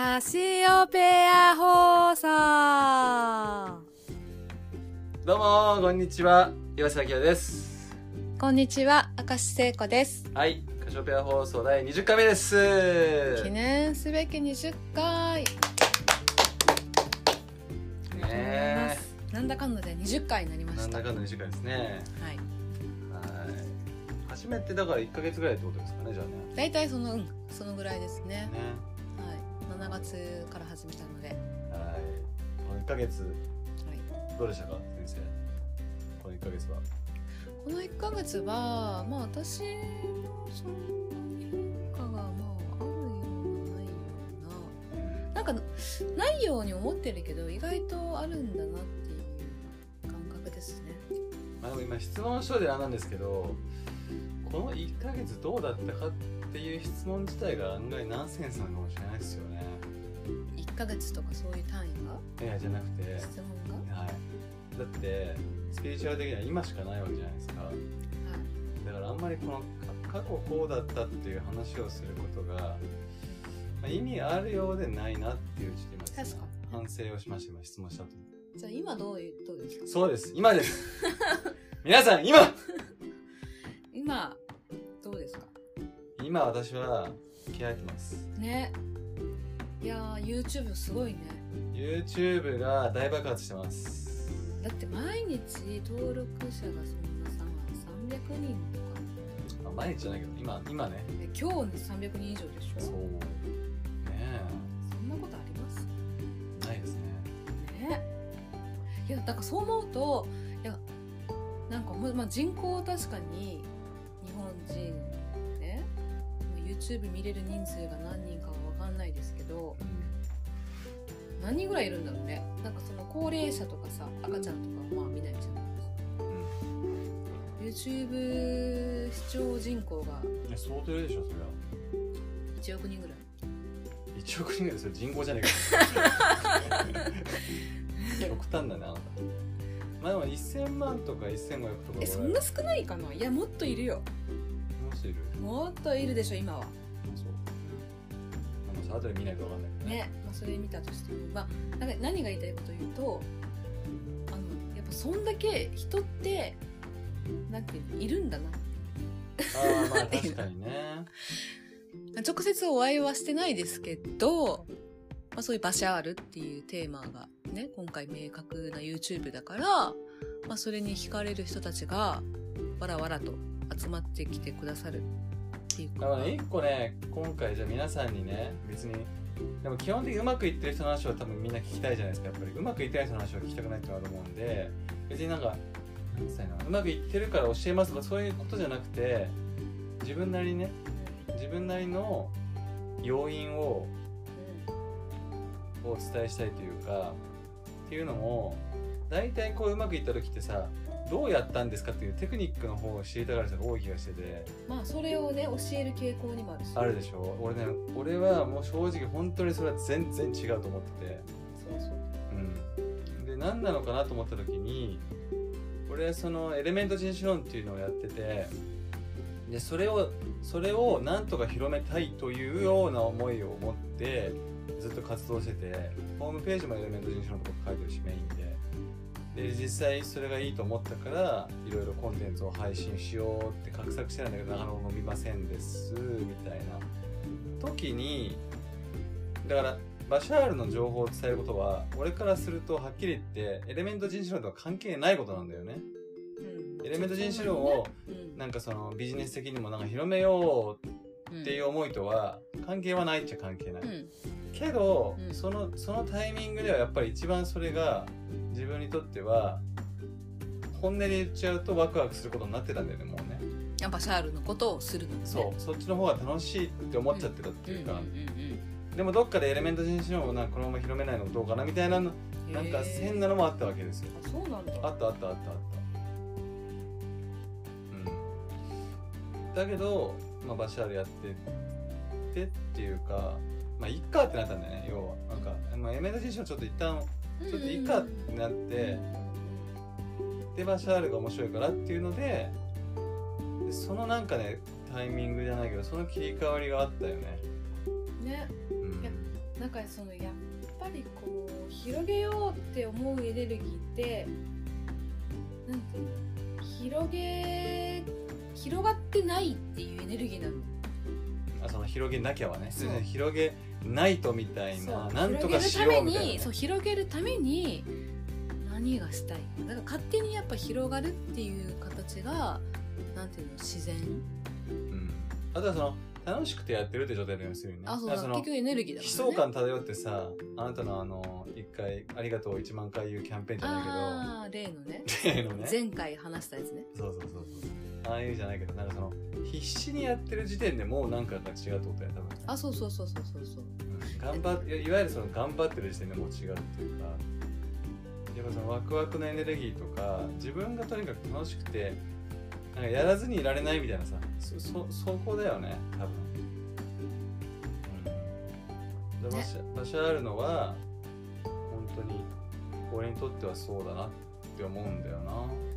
カシオペア放送。どうもこんにちは。岩瀬明です。こんにちは明石聖子です。はいカシオペア放送第20回目です。記念すべき20回。ねなんだかんだで20回になりました。なんだかんだ20回ですね。はい。はい。初めてだから1か月ぐらいってことですかねじゃあね。大体そのうんそのぐらいですね。ね。はい7月から始めたので、はい、はいこの1か月どうでしたか先生？この1か月は。この1ヶ月はまあ私もそんなに変化がまああるようなないような。なんかないように思ってるけど意外とあるんだなっていう感覚ですね。まあでも今質問書であなんですけどこの1か月どうだったかっていう質問自体が案外ナンセンスなのかもしれないですよね。1ヶ月とかそういう単位が？いやじゃなくて。質問が？はい。だってスピリチュアル的には今しかないわけじゃないですか。はい。だからあんまりこのか過去こうだったっていう話をすることが、まあ、意味あるようでないなっていうちょっと今確か反省をしました今質問したとじゃあ今どういうどうですか？そうです。今です。皆さん今！今どうですか？今私は気合入ってます。ねいやー YouTube すごいね。YouTube が大爆発してます。だって毎日登録者がそんなさ300人とか。まあ毎日じゃないけど今今ね。え今日で300人以上でしょ？そう。ねそんなことあります？えないですね。ねいやだからそう思うといやなんかまあ、人口確かに日本人ねまあ YouTube 見れる人数が何人かは分かんないですけど何人ぐらいいるんだろうね。なんかその高齢者とかさ赤ちゃんとかはまあ見ないじゃないですか。YouTube 視聴人口がいや相当いるでしょそりゃ1億人ぐらい。1億人ぐらいそれ人口じゃ ねえか極端だなた。まあでも1000万とか1500とかえそんな少ないかな？いやもっといるよ。もう一人いる。もっといるでしょ今はそうまあ後で見ないと分かんないけどね、まあ、それ見たとしても、まあ、なんか何が言いたいかというとあのやっぱそんだけ人ってなんていうのいるんだな。ああまあ 確かにね。直接お会いはしてないですけど、まあ、そういうバシャールっていうテーマがね今回明確な YouTube だから、まあ、それに惹かれる人たちがわらわらと集まってきてくださるていうだか。らね一個ね今回じゃあ皆さんにね別にでも基本的にうまくいってる人の話を多分みんな聞きたいじゃないですか。やっぱりうまくいってない人の話を聞きたくないってのあると思うんで別になんかなんつったらいいのうまくいってるから教えますとかそういうことじゃなくて自分なりにね自分なりの要因をお伝えしたいというかっていうのも大体こううまくいった時ってさどうやったんですかっていうテクニックの方を知りたがる人が多い気がしてて。まあそれをね教える傾向にもあるし。あるでしょ？俺ね俺はもう正直本当にそれは全然違うと思ってて。そうそう。うん。で何なのかなと思った時に俺はそのエレメント人種論っていうのをやっててでそれをそれをなんとか広めたいというような思いを持ってずっと活動しててホームページもエレメント人種論とか書いてるしメインでで実際それがいいと思ったからいろいろコンテンツを配信しようって画策してたんだけどなかなか伸びませんですみたいな。時にだからバシャールの情報を伝えることは俺からするとはっきり言ってエレメント人種論とは関係ないことなんだよね。うん。エレメント人種論をうん。なんかそのビジネス的にもなんか広めようっていう思いとは関係はないっちゃ関係ない、うんけど、うん。そのそのタイミングではやっぱり一番それが自分にとっては本音で言っちゃうとワクワクすることになってたんだよねもうね。やっぱシャールのことをするのね。そう。そっちの方が楽しいって思っちゃってたっていうか、でもどっかでエレメント人種論をなんかこのまま広めないのもどうかなみたいななんか変なのもあったわけですよ。あそうなんだ。あったあったあったあった。うん。だけど、まあ、バシャールやってってっていうかまあいっかってなったんだよね要は。なんか、まあ、エメダ人種はちょっと一旦ちょっといいかってなってでバシャールが面白いからっていうのででそのなんかねタイミングじゃないけどその切り替わりがあったよね。ね。うん。いやなんかそのやっぱりこう広げようって思うエネルギーってなんていうの広げ広がってないっていうエネルギーなの。あその広げなきゃはね。広げないとみたいななんとかしようみたいな、ね、そう広げるために何がしたい？だから勝手にやっぱ広がるっていう形がなんていうの？自然？うん、あとはその楽しくてやってるって状態で要するにね。あそうだ結局エネルギーだね、壮感漂ってさあなたのあの一回「ありがとう1万回言うキャンペーンじゃないああ例のね。け ど例のね。前回話したやつね。そうそうそうそうああいうじゃないけどなんかその必死にやってる時点でもうなんかが違うってことや多分。ねあそうそうそうそうそうそう。うん。頑張っていわゆるその頑張ってる時点でもう違うっていうか。やっぱそのワクワクのエネルギーとか自分がとにかく楽しくてなんかやらずにいられないみたいなさそそそこだよね多分、うん、で場所場所あるのは本当に俺にとってはそうだなって思うんだよな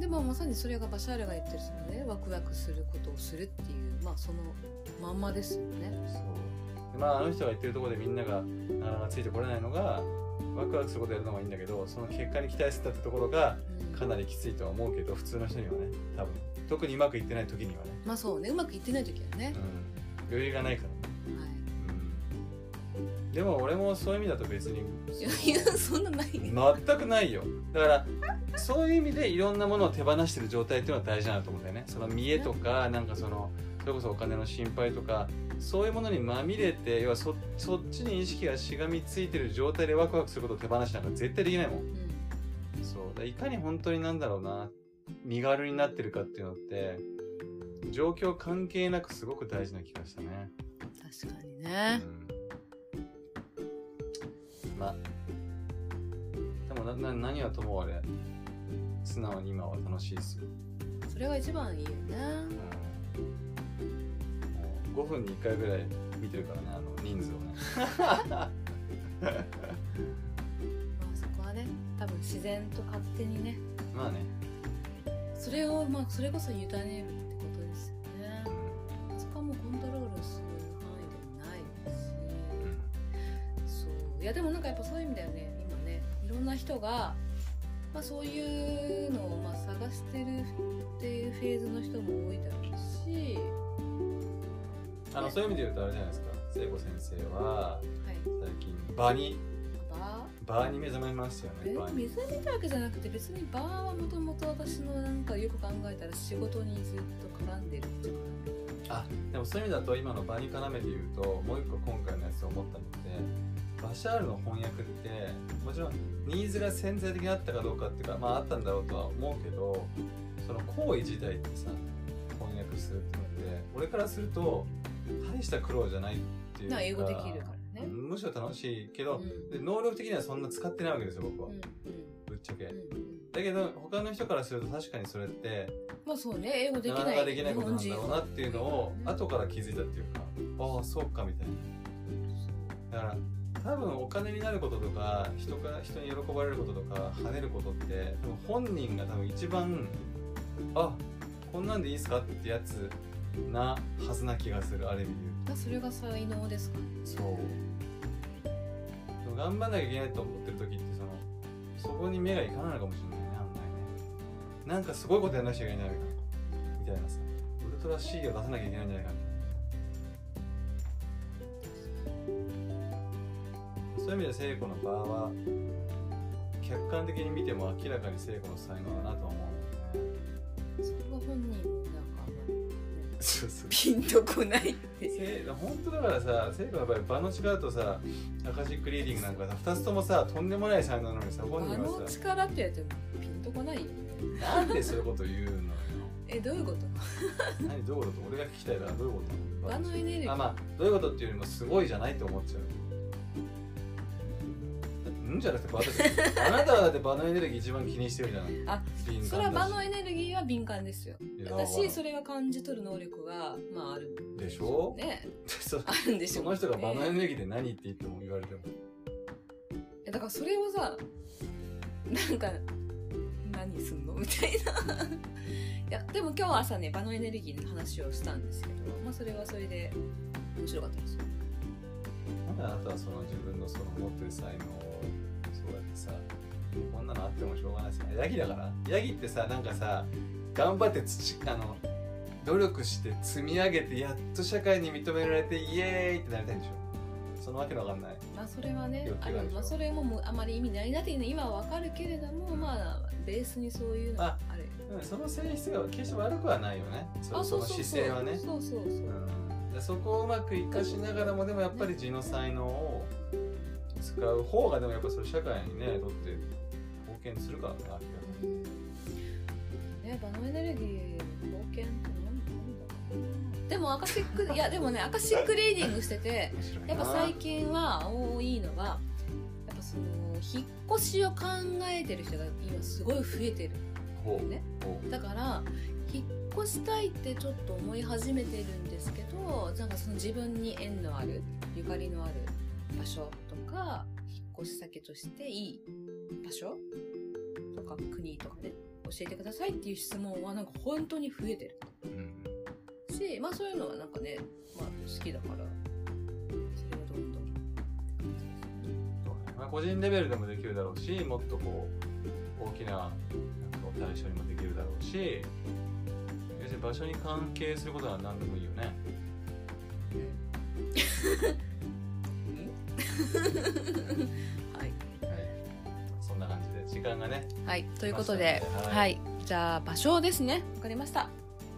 でもまさにそれがバシャールが言ってるそのねワクワクすることをするっていうまあそのまんまですよね。そう。でまああの人が言ってるところでみんながなかなかついてこれないのがワクワクすることやるのがいいんだけどその結果に期待してたってところがうん。かなりきついとは思うけど普通の人にはね多分。特にうまくいってない時にはね、まあそうねうまくいってない時はね。うん、余裕がないからでも俺もそういう意味だと別に。いいやそんなないね全くないよ。だからそういう意味でいろんなものを手放してる状態っていうのは大事だなと思うんだよね。その見栄とかなんかそのそれこそお金の心配とかそういうものにまみれて要はそそっちに意識がしがみついてる状態でワクワクすることを手放しなんか絶対できないもん。うん。そう。だいかに本当になんだろうな身軽になってるかっていうのって状況関係なくすごく大事な気がしたね、確かにうねん、まあ。でもなな何はともあれ素直に今は楽しいですよ、それが一番いいよね。うん、もう5分に1回ぐらい見てるからねあの人数をね。まあそこはね多分自然と勝手にね。まあね、それをまあそれこそ委ねいやでもなんかやっぱそういう意味だよね今ね。いろんな人が、まあ、そういうのをまあ探してるっていうフェーズの人も多いだろうし、あのそういう意味で言うとあれじゃないですか。聖子先生ははい、最近場にババーに目覚めますよーえねバーに。水見たわけじゃなくて別にバーはもともと私のなんかよく考えたら仕事にずっと絡んでるっていうかあでもそういう意味だと今の場に絡めて言うともう一個今回のやつ思ったのってバシャールの翻訳ってもちろんニーズが潜在的にあったかどうかっていうかまああったんだろうとは思うけどその行為自体ってさ翻訳するってのって俺からすると大した苦労じゃないっていうかな英語できるからね。むしろ楽しいけど、うん。で能力的にはそんな使ってないわけですよ僕は、うん。うん。ぶっちゃけ、だけど他の人からすると確かにそれってまあそうね英語できないなかなかできないことなんだろうなっていうのを後から気づいたっていうかああそうかみたいな。だから多分お金になることとか人から人に喜ばれることとか跳ねることって多分本人が多分一番あこんなんでいいっすかってやつなはずな気がするある意味で。それが才能ですか？そう。頑張んなきゃいけないと思ってる時ってそのそこに目がいかないのかもしれないねあんまりね。なんかすごいことやらなきゃいけないみたいなさ。ウルトラ C を出さなきゃいけないんじゃないかみたいなそういう意味で聖子の場は客観的に見ても明らかに聖子の才能だなとは思う。そこが本人もなんかあんまり。ねそうそうピンとこないって。せ本当だからさ聖子の場合場の力とさアカシックリーディングなんかさ2つともさとんでもない才能なのにさ本人はさ。力って言われてもピンとこないなんでそういうこと言うのよ。えどういうこと？何どういうこと？俺が聞きたいからどういうこと？場のエネルギー。あまあどういうことっていうよりもすごいじゃないと思っちゃううんじゃなくて場だってあなたはだって場のエネルギー一番気にしてるじゃないあそれは場のエネルギーは敏感ですよ。私それが感じ取る能力がまあある。んでしょ？ね。そあるんでしょその人が場のエねネルギーって何って言っても言われても。えだからそれをさなんか何すんの？みたいな。いやでも今日朝ね場のエネルギーの話をしたんですけどまあそれはそれで面白かったですよあなたはその自分のその持ってる才能をそうやってさこんなのあってもしょうがないですよヤギだから。ヤギってさなんかさ頑張って土あの努力して積み上げてやっと社会に認められてイエーイってなりたいんでしょ。そのわけのわかんない。まあそれはねあるまあそれもあまり意味ないなっていうのは今はわかるけれどもまあベースにそういうのがあるうんその性質が決して悪くはないよね。そあその姿勢はね。そうそうそう。うん。でそこをうまく生かしながらもでもやっぱり自の才能を使う方がでもやっぱそれ社会にねとって貢献するからな気がするうんね場のエネルギー冒険って何だろうでもアカシックいやでもねアカシックリーディングしててやっぱ最近は多いのがやっぱその引っ越しを考えてる人が今すごい増えてるね。だから引っ越したいってちょっと思い始めてるんですけどなんかその自分に縁のあるゆかりのある場所とか引っ越し先としていい場所とか国とかね教えてくださいっていう質問はなんか本当に増えてる。うんしまあそういうのはなんかね、まあ、好きだからそれをどんどん個人レベルでもできるだろうしもっとこう大きななんか対象にもできるだろうし要するに場所に関係することは何でもいいよね。はい。はい。そんな感じで時間がねはい、ということで、ましたねは、はい。じゃあ場所ですね。わかりました。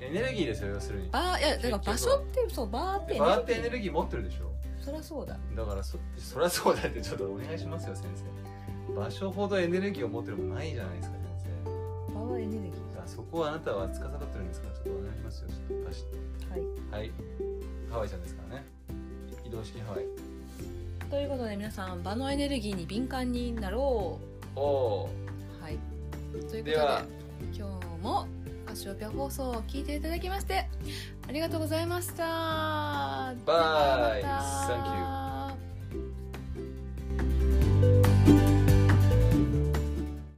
エネルギーですよ要するに。バー、いや、だから場所って、そう、バーってでバーってエネギルギー持ってるでしょ。ー。そりゃそうだ。だからそそりゃそうだってちょっとお願いしますよ先生。場所ほどエネルギーを持ってるものないじゃないですか先バーはエネルギ生あそこはあなたは司ってるんですか？らちょっとお願いしますよちょっと貸し。はい。はいハワイちゃんですからね移動式ハワイということで、皆さん、場のエネルギーに敏感になろおおう。はい。ということで、では今日もカシオペア放送を聞いていただきまして、ありがとうございました。バイ